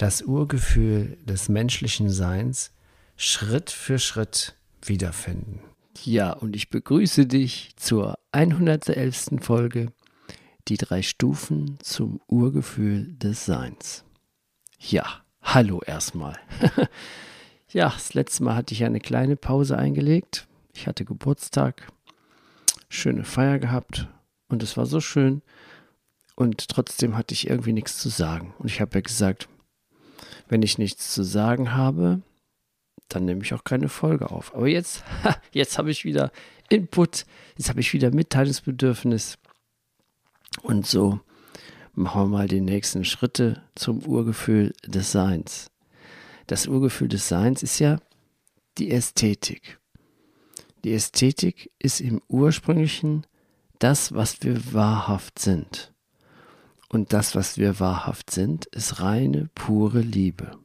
das Urgefühl des menschlichen Seins Schritt für Schritt wiederfinden. Ja, und ich begrüße dich zur 111. Folge, die drei Stufen zum Urgefühl des Seins. Ja, hallo erstmal. ja, das letzte Mal hatte ich eine kleine Pause eingelegt. Ich hatte Geburtstag, schöne Feier gehabt und es war so schön. Und trotzdem hatte ich irgendwie nichts zu sagen. Und ich habe ja gesagt, wenn ich nichts zu sagen habe, dann nehme ich auch keine Folge auf. Aber jetzt, jetzt habe ich wieder Input, jetzt habe ich wieder Mitteilungsbedürfnis. Und so machen wir mal die nächsten Schritte zum Urgefühl des Seins. Das Urgefühl des Seins ist ja die Ästhetik. Die Ästhetik ist im ursprünglichen das, was wir wahrhaft sind. Und das, was wir wahrhaft sind, ist reine, pure Liebe.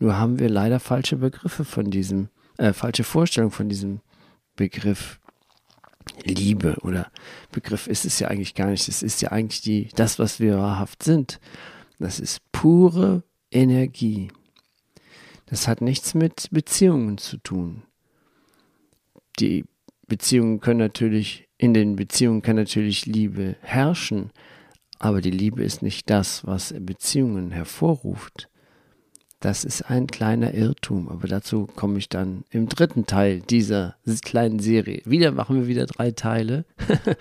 Nur haben wir leider falsche Begriffe von diesem, äh, falsche Vorstellung von diesem Begriff Liebe oder Begriff ist es ja eigentlich gar nicht. Es ist ja eigentlich die, das, was wir wahrhaft sind. Das ist pure Energie. Das hat nichts mit Beziehungen zu tun. Die Beziehungen können natürlich, in den Beziehungen kann natürlich Liebe herrschen, aber die Liebe ist nicht das, was Beziehungen hervorruft. Das ist ein kleiner Irrtum, aber dazu komme ich dann im dritten Teil dieser kleinen Serie. Wieder machen wir wieder drei Teile,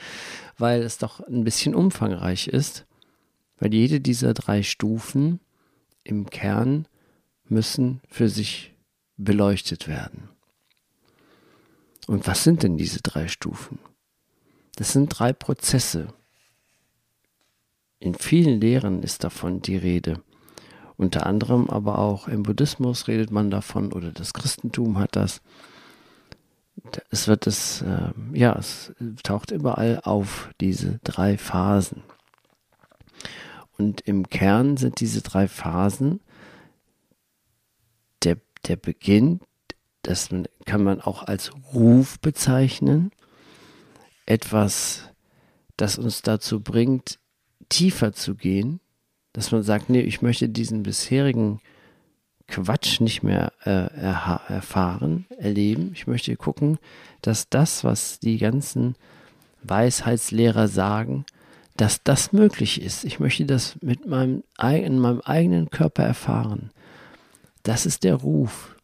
weil es doch ein bisschen umfangreich ist, weil jede dieser drei Stufen im Kern müssen für sich beleuchtet werden. Und was sind denn diese drei Stufen? Das sind drei Prozesse. In vielen Lehren ist davon die Rede. Unter anderem aber auch im Buddhismus redet man davon oder das Christentum hat das. Es wird es, äh, ja, es taucht überall auf, diese drei Phasen. Und im Kern sind diese drei Phasen der, der Beginn, das kann man auch als Ruf bezeichnen, etwas, das uns dazu bringt, tiefer zu gehen, dass man sagt, nee, ich möchte diesen bisherigen Quatsch nicht mehr äh, erfahren, erleben. Ich möchte gucken, dass das, was die ganzen Weisheitslehrer sagen, dass das möglich ist. Ich möchte das mit meinem, in meinem eigenen Körper erfahren. Das ist der Ruf.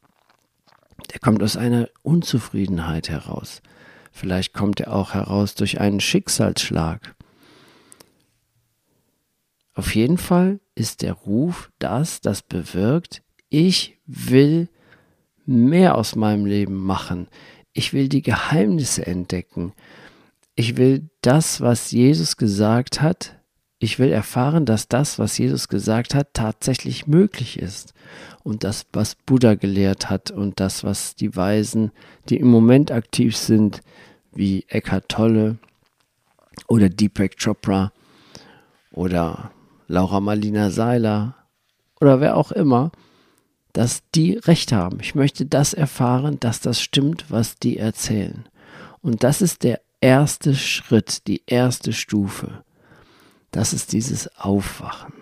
Der kommt aus einer Unzufriedenheit heraus. Vielleicht kommt er auch heraus durch einen Schicksalsschlag. Auf jeden Fall ist der Ruf das, das bewirkt, ich will mehr aus meinem Leben machen. Ich will die Geheimnisse entdecken. Ich will das, was Jesus gesagt hat, ich will erfahren, dass das, was Jesus gesagt hat, tatsächlich möglich ist. Und das, was Buddha gelehrt hat und das, was die Weisen, die im Moment aktiv sind, wie Eckhart Tolle oder Deepak Chopra oder Laura Marlina Seiler oder wer auch immer, dass die recht haben. Ich möchte das erfahren, dass das stimmt, was die erzählen. Und das ist der erste Schritt, die erste Stufe. Das ist dieses Aufwachen.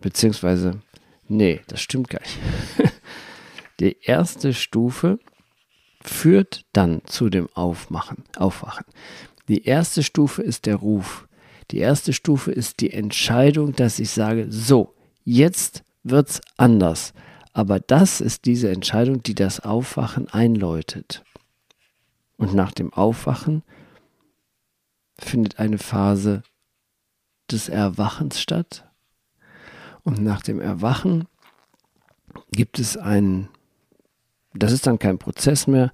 Beziehungsweise, nee, das stimmt gar nicht. die erste Stufe führt dann zu dem Aufmachen, Aufwachen. Die erste Stufe ist der Ruf. Die erste Stufe ist die Entscheidung, dass ich sage, so, jetzt wird's anders. Aber das ist diese Entscheidung, die das Aufwachen einläutet. Und nach dem Aufwachen findet eine Phase des Erwachens statt. Und nach dem Erwachen gibt es einen, das ist dann kein Prozess mehr,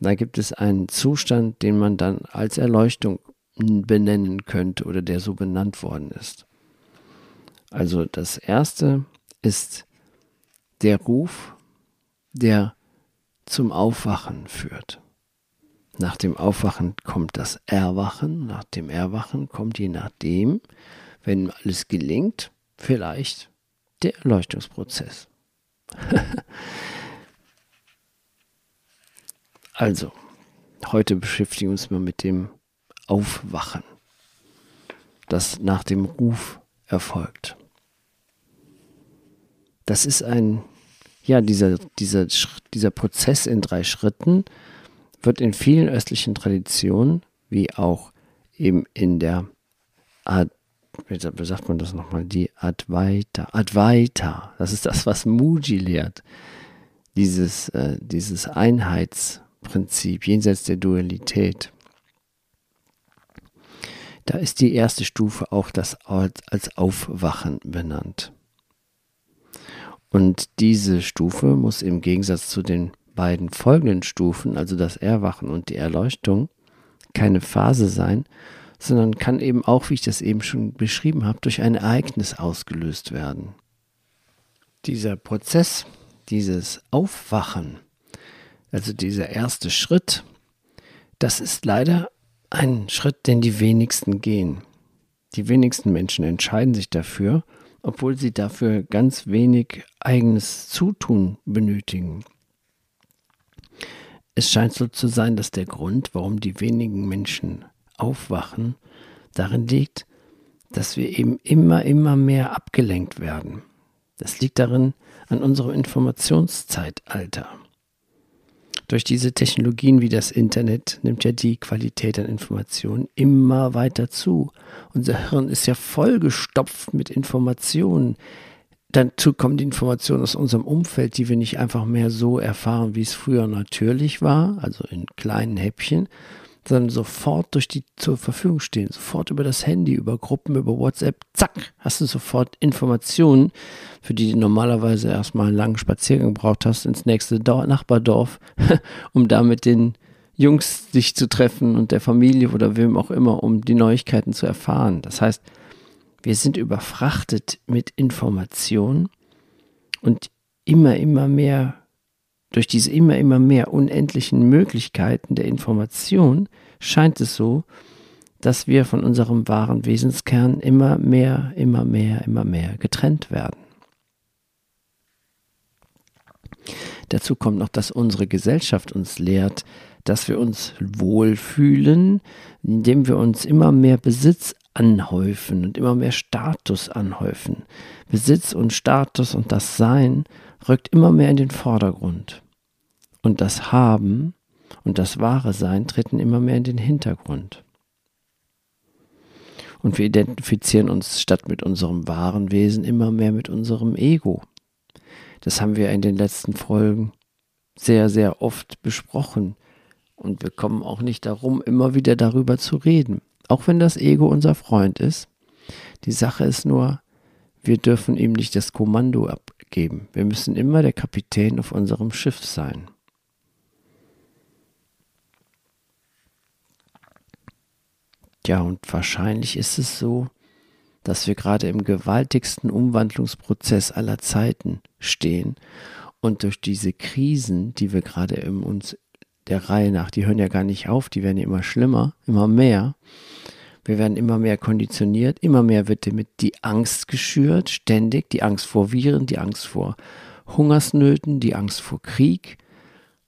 da gibt es einen Zustand, den man dann als Erleuchtung benennen könnte oder der so benannt worden ist. Also das erste ist der Ruf, der zum Aufwachen führt. Nach dem Aufwachen kommt das Erwachen, nach dem Erwachen kommt je nachdem, wenn alles gelingt, vielleicht der Erleuchtungsprozess. also, heute beschäftigen wir uns mal mit dem Aufwachen, das nach dem Ruf erfolgt. Das ist ein, ja, dieser, dieser, dieser Prozess in drei Schritten wird in vielen östlichen Traditionen, wie auch eben in der Ad, wie sagt man das nochmal, die Advaita, Advaita, das ist das, was Muji lehrt, dieses, äh, dieses Einheitsprinzip jenseits der Dualität. Da ist die erste Stufe auch das als Aufwachen benannt. Und diese Stufe muss im Gegensatz zu den beiden folgenden Stufen, also das Erwachen und die Erleuchtung, keine Phase sein, sondern kann eben auch, wie ich das eben schon beschrieben habe, durch ein Ereignis ausgelöst werden. Dieser Prozess, dieses Aufwachen, also dieser erste Schritt, das ist leider ein Schritt, den die wenigsten gehen. Die wenigsten Menschen entscheiden sich dafür, obwohl sie dafür ganz wenig eigenes Zutun benötigen. Es scheint so zu sein, dass der Grund, warum die wenigen Menschen aufwachen, darin liegt, dass wir eben immer, immer mehr abgelenkt werden. Das liegt darin an unserem Informationszeitalter. Durch diese Technologien wie das Internet nimmt ja die Qualität an Informationen immer weiter zu. Unser Hirn ist ja vollgestopft mit Informationen. Dazu kommen die Informationen aus unserem Umfeld, die wir nicht einfach mehr so erfahren, wie es früher natürlich war, also in kleinen Häppchen, sondern sofort durch die zur Verfügung stehen, sofort über das Handy, über Gruppen, über WhatsApp, zack, hast du sofort Informationen, für die du normalerweise erstmal einen langen Spaziergang braucht hast, ins nächste Dor Nachbardorf, um da mit den Jungs dich zu treffen und der Familie oder wem auch immer, um die Neuigkeiten zu erfahren. Das heißt, wir sind überfrachtet mit Informationen und immer, immer mehr durch diese immer, immer mehr unendlichen Möglichkeiten der Information scheint es so, dass wir von unserem wahren Wesenskern immer mehr, immer mehr, immer mehr getrennt werden. Dazu kommt noch, dass unsere Gesellschaft uns lehrt, dass wir uns wohlfühlen, indem wir uns immer mehr Besitz anhäufen und immer mehr Status anhäufen. Besitz und Status und das Sein rückt immer mehr in den Vordergrund. Und das Haben und das wahre Sein treten immer mehr in den Hintergrund. Und wir identifizieren uns statt mit unserem wahren Wesen immer mehr mit unserem Ego. Das haben wir in den letzten Folgen sehr, sehr oft besprochen. Und wir kommen auch nicht darum, immer wieder darüber zu reden. Auch wenn das Ego unser Freund ist. Die Sache ist nur, wir dürfen ihm nicht das Kommando abgeben. Wir müssen immer der Kapitän auf unserem Schiff sein. Ja, und wahrscheinlich ist es so, dass wir gerade im gewaltigsten Umwandlungsprozess aller Zeiten stehen und durch diese Krisen, die wir gerade in uns der Reihe nach, die hören ja gar nicht auf, die werden ja immer schlimmer, immer mehr. Wir werden immer mehr konditioniert, immer mehr wird damit die Angst geschürt, ständig, die Angst vor Viren, die Angst vor Hungersnöten, die Angst vor Krieg.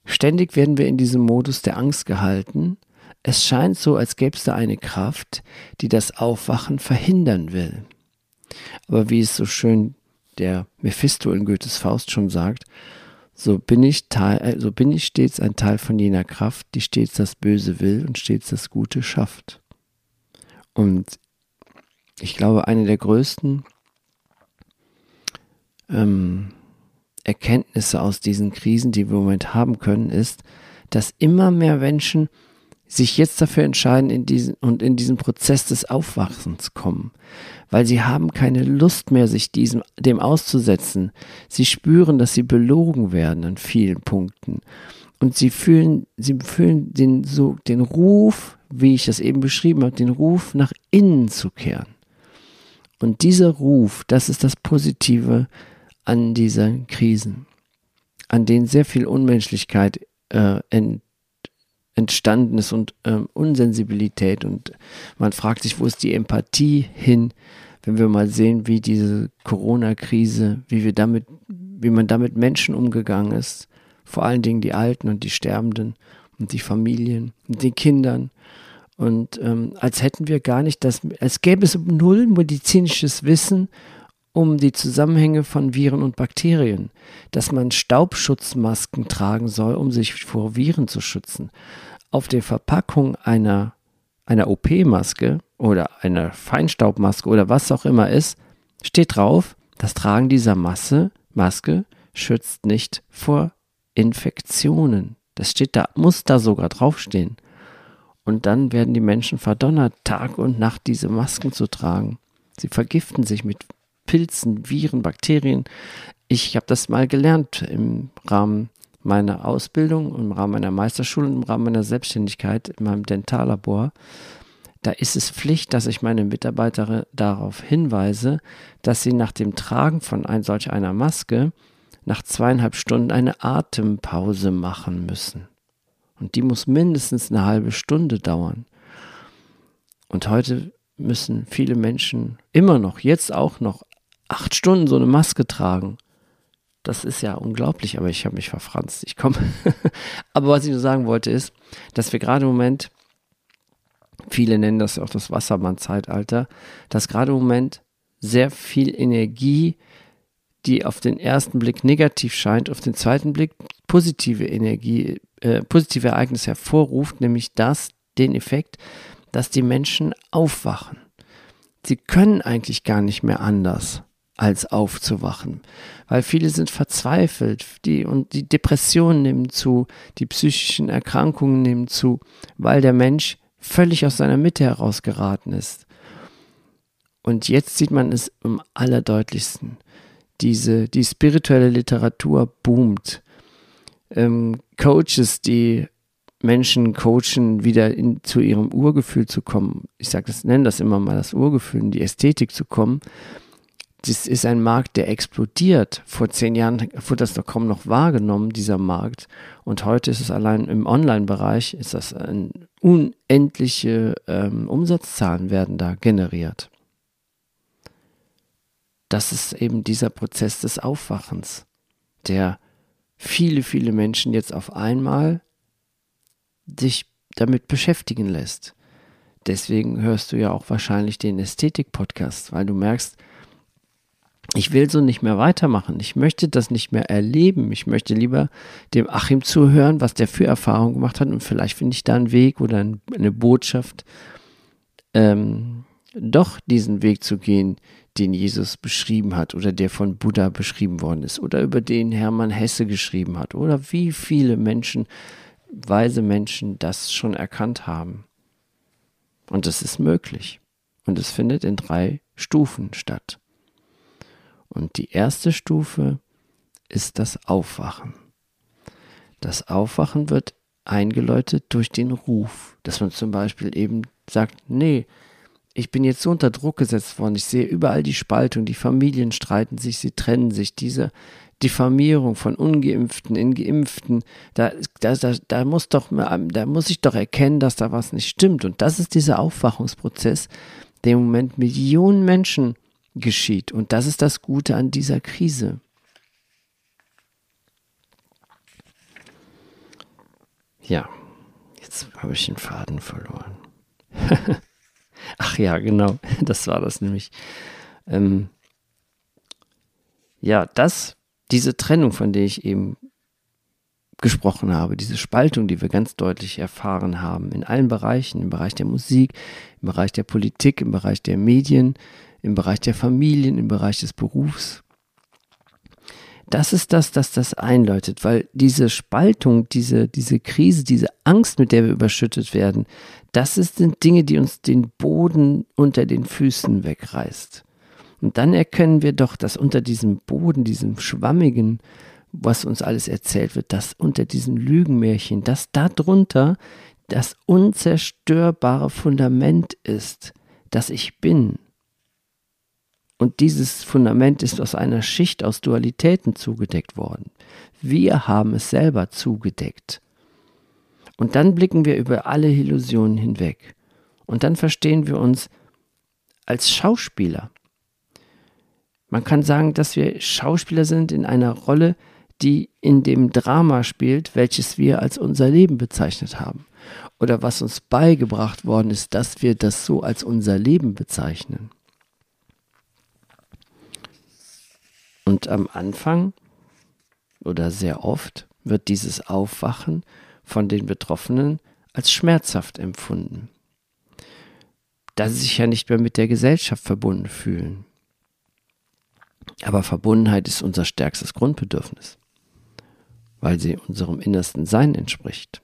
Ständig werden wir in diesem Modus der Angst gehalten es scheint so, als gäbe es da eine Kraft, die das Aufwachen verhindern will. Aber wie es so schön der Mephisto in Goethes Faust schon sagt, so bin ich Teil, äh, so bin ich stets ein Teil von jener Kraft, die stets das Böse will und stets das Gute schafft. Und ich glaube, eine der größten ähm, Erkenntnisse aus diesen Krisen, die wir im Moment haben können, ist, dass immer mehr Menschen sich jetzt dafür entscheiden in diesen, und in diesen Prozess des Aufwachsens kommen, weil sie haben keine Lust mehr, sich diesem, dem auszusetzen. Sie spüren, dass sie belogen werden an vielen Punkten. Und sie fühlen, sie fühlen den, so, den Ruf, wie ich das eben beschrieben habe, den Ruf nach innen zu kehren. Und dieser Ruf, das ist das Positive an diesen Krisen, an denen sehr viel Unmenschlichkeit äh, ent, entstanden ist und äh, Unsensibilität. Und man fragt sich, wo ist die Empathie hin, wenn wir mal sehen, wie diese Corona-Krise, wie wir damit, wie man damit Menschen umgegangen ist, vor allen Dingen die Alten und die Sterbenden und die Familien und die Kindern. Und ähm, als hätten wir gar nicht das, als gäbe es null medizinisches Wissen um die Zusammenhänge von Viren und Bakterien, dass man Staubschutzmasken tragen soll, um sich vor Viren zu schützen. Auf der Verpackung einer, einer OP-Maske oder einer Feinstaubmaske oder was auch immer ist, steht drauf, das Tragen dieser Masse, Maske schützt nicht vor Infektionen. Das steht da, muss da sogar draufstehen. Und dann werden die Menschen verdonnert, Tag und Nacht diese Masken zu tragen. Sie vergiften sich mit Pilzen, Viren, Bakterien. Ich habe das mal gelernt im Rahmen meiner Ausbildung, im Rahmen meiner Meisterschule und im Rahmen meiner Selbstständigkeit in meinem Dentallabor. Da ist es Pflicht, dass ich meine Mitarbeiter darauf hinweise, dass sie nach dem Tragen von ein, solch einer Maske nach zweieinhalb Stunden eine Atempause machen müssen. Und die muss mindestens eine halbe Stunde dauern. Und heute müssen viele Menschen immer noch, jetzt auch noch, acht Stunden so eine Maske tragen. Das ist ja unglaublich, aber ich habe mich verfranst. Ich komme. aber was ich nur sagen wollte ist, dass wir gerade im Moment, viele nennen das auch das Wassermann-Zeitalter, dass gerade im Moment sehr viel Energie die auf den ersten Blick negativ scheint, auf den zweiten Blick positive Energie, äh, positive Ereignisse hervorruft, nämlich das, den Effekt, dass die Menschen aufwachen. Sie können eigentlich gar nicht mehr anders als aufzuwachen, weil viele sind verzweifelt, die und die Depressionen nehmen zu, die psychischen Erkrankungen nehmen zu, weil der Mensch völlig aus seiner Mitte herausgeraten ist. Und jetzt sieht man es am allerdeutlichsten diese, die spirituelle Literatur boomt. Ähm, Coaches, die Menschen coachen, wieder in, zu ihrem Urgefühl zu kommen. Ich sage das, nenne das immer mal das Urgefühl, in die Ästhetik zu kommen. Das ist ein Markt, der explodiert. Vor zehn Jahren wurde das doch kaum noch wahrgenommen, dieser Markt. Und heute ist es allein im Online-Bereich, ist das ein unendliche ähm, Umsatzzahlen werden da generiert das ist eben dieser Prozess des Aufwachens, der viele, viele Menschen jetzt auf einmal sich damit beschäftigen lässt. Deswegen hörst du ja auch wahrscheinlich den Ästhetik-Podcast, weil du merkst, ich will so nicht mehr weitermachen. Ich möchte das nicht mehr erleben. Ich möchte lieber dem Achim zuhören, was der für Erfahrungen gemacht hat. Und vielleicht finde ich da einen Weg oder eine Botschaft, ähm, doch diesen Weg zu gehen, den Jesus beschrieben hat oder der von Buddha beschrieben worden ist oder über den Hermann Hesse geschrieben hat oder wie viele Menschen, weise Menschen das schon erkannt haben. Und das ist möglich. Und es findet in drei Stufen statt. Und die erste Stufe ist das Aufwachen. Das Aufwachen wird eingeläutet durch den Ruf, dass man zum Beispiel eben sagt, nee, ich bin jetzt so unter Druck gesetzt worden. Ich sehe überall die Spaltung, die Familien streiten sich, sie trennen sich. Diese Diffamierung von Ungeimpften in Geimpften, da, da, da, da, muss doch, da muss ich doch erkennen, dass da was nicht stimmt. Und das ist dieser Aufwachungsprozess, der im Moment Millionen Menschen geschieht. Und das ist das Gute an dieser Krise. Ja, jetzt habe ich den Faden verloren. Ach ja, genau, das war das nämlich. Ähm, ja, das, diese Trennung, von der ich eben gesprochen habe, diese Spaltung, die wir ganz deutlich erfahren haben, in allen Bereichen, im Bereich der Musik, im Bereich der Politik, im Bereich der Medien, im Bereich der Familien, im Bereich des Berufs, das ist das, das das einläutet, weil diese Spaltung, diese, diese Krise, diese Angst, mit der wir überschüttet werden, das sind Dinge, die uns den Boden unter den Füßen wegreißt. Und dann erkennen wir doch, dass unter diesem Boden, diesem schwammigen, was uns alles erzählt wird, dass unter diesen Lügenmärchen, dass darunter das unzerstörbare Fundament ist, dass ich bin. Und dieses Fundament ist aus einer Schicht aus Dualitäten zugedeckt worden. Wir haben es selber zugedeckt. Und dann blicken wir über alle Illusionen hinweg. Und dann verstehen wir uns als Schauspieler. Man kann sagen, dass wir Schauspieler sind in einer Rolle, die in dem Drama spielt, welches wir als unser Leben bezeichnet haben. Oder was uns beigebracht worden ist, dass wir das so als unser Leben bezeichnen. Und am Anfang oder sehr oft wird dieses Aufwachen von den Betroffenen als schmerzhaft empfunden, da sie sich ja nicht mehr mit der Gesellschaft verbunden fühlen. Aber Verbundenheit ist unser stärkstes Grundbedürfnis, weil sie unserem innersten Sein entspricht.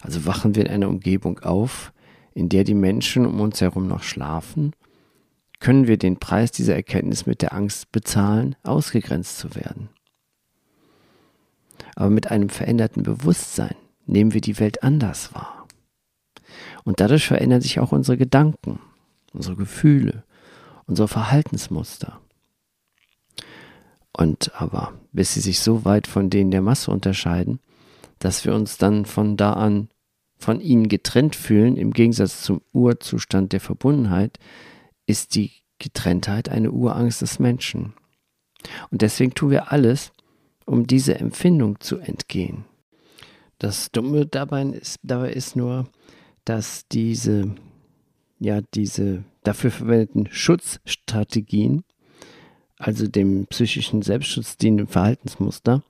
Also wachen wir in einer Umgebung auf, in der die Menschen um uns herum noch schlafen, können wir den Preis dieser Erkenntnis mit der Angst bezahlen, ausgegrenzt zu werden. Aber mit einem veränderten Bewusstsein nehmen wir die Welt anders wahr. Und dadurch verändern sich auch unsere Gedanken, unsere Gefühle, unsere Verhaltensmuster. Und aber, bis sie sich so weit von denen der Masse unterscheiden, dass wir uns dann von da an von ihnen getrennt fühlen, im Gegensatz zum Urzustand der Verbundenheit, ist die Getrenntheit eine Urangst des Menschen. Und deswegen tun wir alles, um diese Empfindung zu entgehen. Das Dumme dabei ist, dabei ist nur, dass diese, ja, diese dafür verwendeten Schutzstrategien, also dem psychischen Selbstschutz dienenden Verhaltensmuster,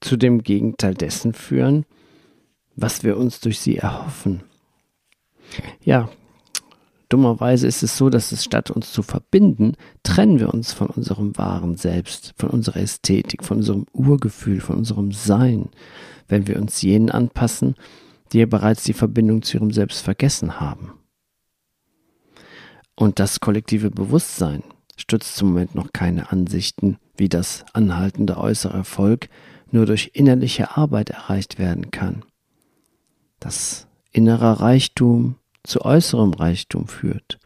zu dem Gegenteil dessen führen, was wir uns durch sie erhoffen. Ja, dummerweise ist es so, dass es statt uns zu verbinden, trennen wir uns von unserem wahren Selbst, von unserer Ästhetik, von unserem Urgefühl, von unserem Sein, wenn wir uns jenen anpassen, die ja bereits die Verbindung zu ihrem Selbst vergessen haben. Und das kollektive Bewusstsein stützt zum Moment noch keine Ansichten, wie das anhaltende äußere Erfolg nur durch innerliche Arbeit erreicht werden kann. Dass innerer Reichtum zu äußerem Reichtum führt.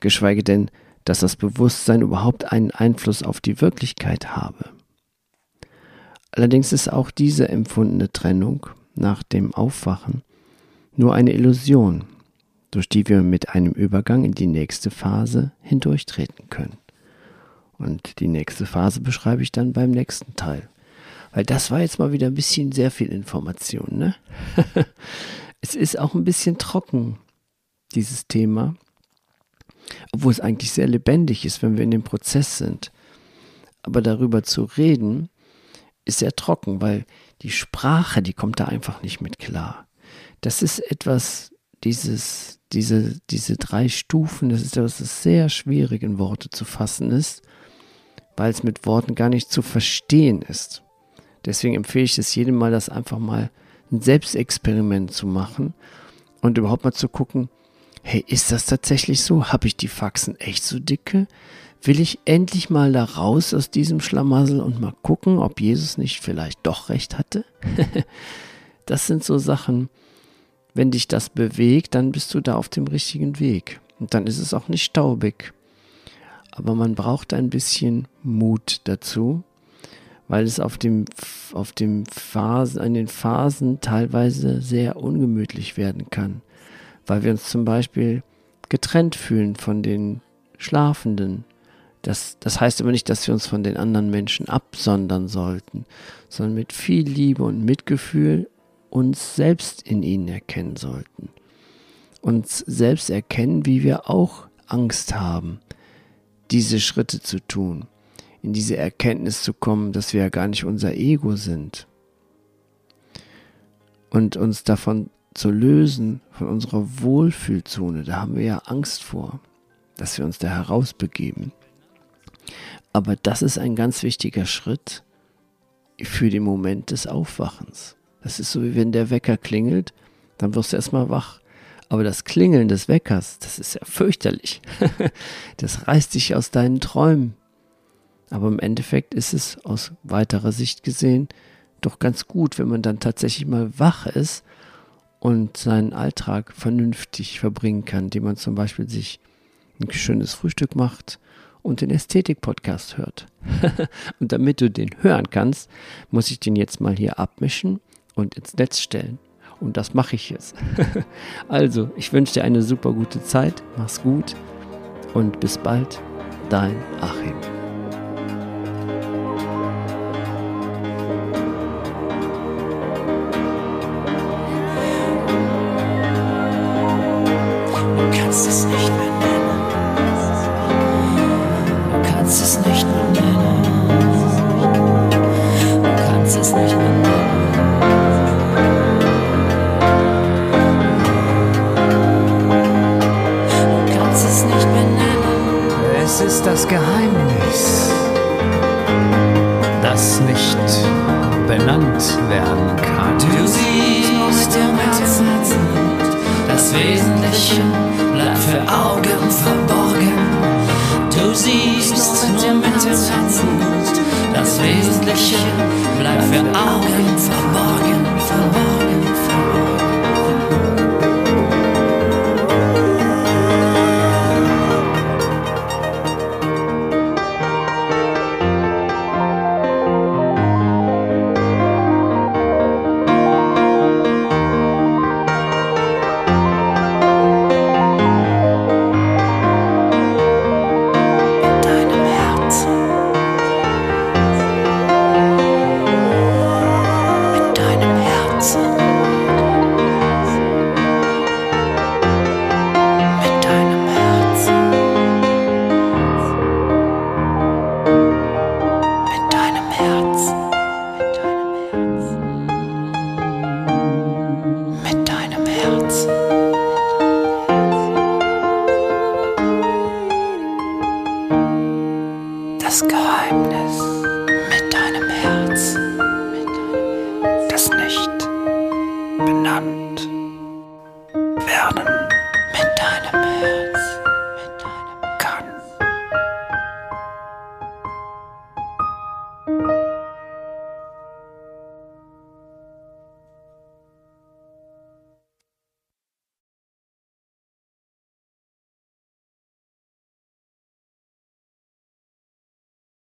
Geschweige denn, dass das Bewusstsein überhaupt einen Einfluss auf die Wirklichkeit habe. Allerdings ist auch diese empfundene Trennung nach dem Aufwachen nur eine Illusion, durch die wir mit einem Übergang in die nächste Phase hindurchtreten können. Und die nächste Phase beschreibe ich dann beim nächsten Teil. Weil das war jetzt mal wieder ein bisschen sehr viel Information, ne? es ist auch ein bisschen trocken, dieses Thema. Obwohl es eigentlich sehr lebendig ist, wenn wir in dem Prozess sind. Aber darüber zu reden, ist sehr trocken, weil die Sprache, die kommt da einfach nicht mit klar. Das ist etwas, dieses, diese, diese drei Stufen, das ist etwas, das sehr schwierig in Worte zu fassen ist weil es mit Worten gar nicht zu verstehen ist. Deswegen empfehle ich es jedem mal, das einfach mal ein Selbstexperiment zu machen und überhaupt mal zu gucken, hey, ist das tatsächlich so? Habe ich die Faxen echt so dicke? Will ich endlich mal da raus aus diesem Schlamassel und mal gucken, ob Jesus nicht vielleicht doch recht hatte? das sind so Sachen, wenn dich das bewegt, dann bist du da auf dem richtigen Weg. Und dann ist es auch nicht staubig aber man braucht ein bisschen Mut dazu, weil es auf dem, auf dem Phasen, an den Phasen teilweise sehr ungemütlich werden kann, weil wir uns zum Beispiel getrennt fühlen von den Schlafenden. Das, das heißt aber nicht, dass wir uns von den anderen Menschen absondern sollten, sondern mit viel Liebe und Mitgefühl uns selbst in ihnen erkennen sollten. Uns selbst erkennen, wie wir auch Angst haben, diese Schritte zu tun, in diese Erkenntnis zu kommen, dass wir ja gar nicht unser Ego sind und uns davon zu lösen, von unserer Wohlfühlzone, da haben wir ja Angst vor, dass wir uns da herausbegeben. Aber das ist ein ganz wichtiger Schritt für den Moment des Aufwachens. Das ist so, wie wenn der Wecker klingelt, dann wirst du erstmal wach. Aber das Klingeln des Weckers, das ist ja fürchterlich. das reißt dich aus deinen Träumen. Aber im Endeffekt ist es aus weiterer Sicht gesehen doch ganz gut, wenn man dann tatsächlich mal wach ist und seinen Alltag vernünftig verbringen kann, indem man zum Beispiel sich ein schönes Frühstück macht und den Ästhetik-Podcast hört. und damit du den hören kannst, muss ich den jetzt mal hier abmischen und ins Netz stellen. Und das mache ich jetzt. also, ich wünsche dir eine super gute Zeit. Mach's gut und bis bald. Dein Achim.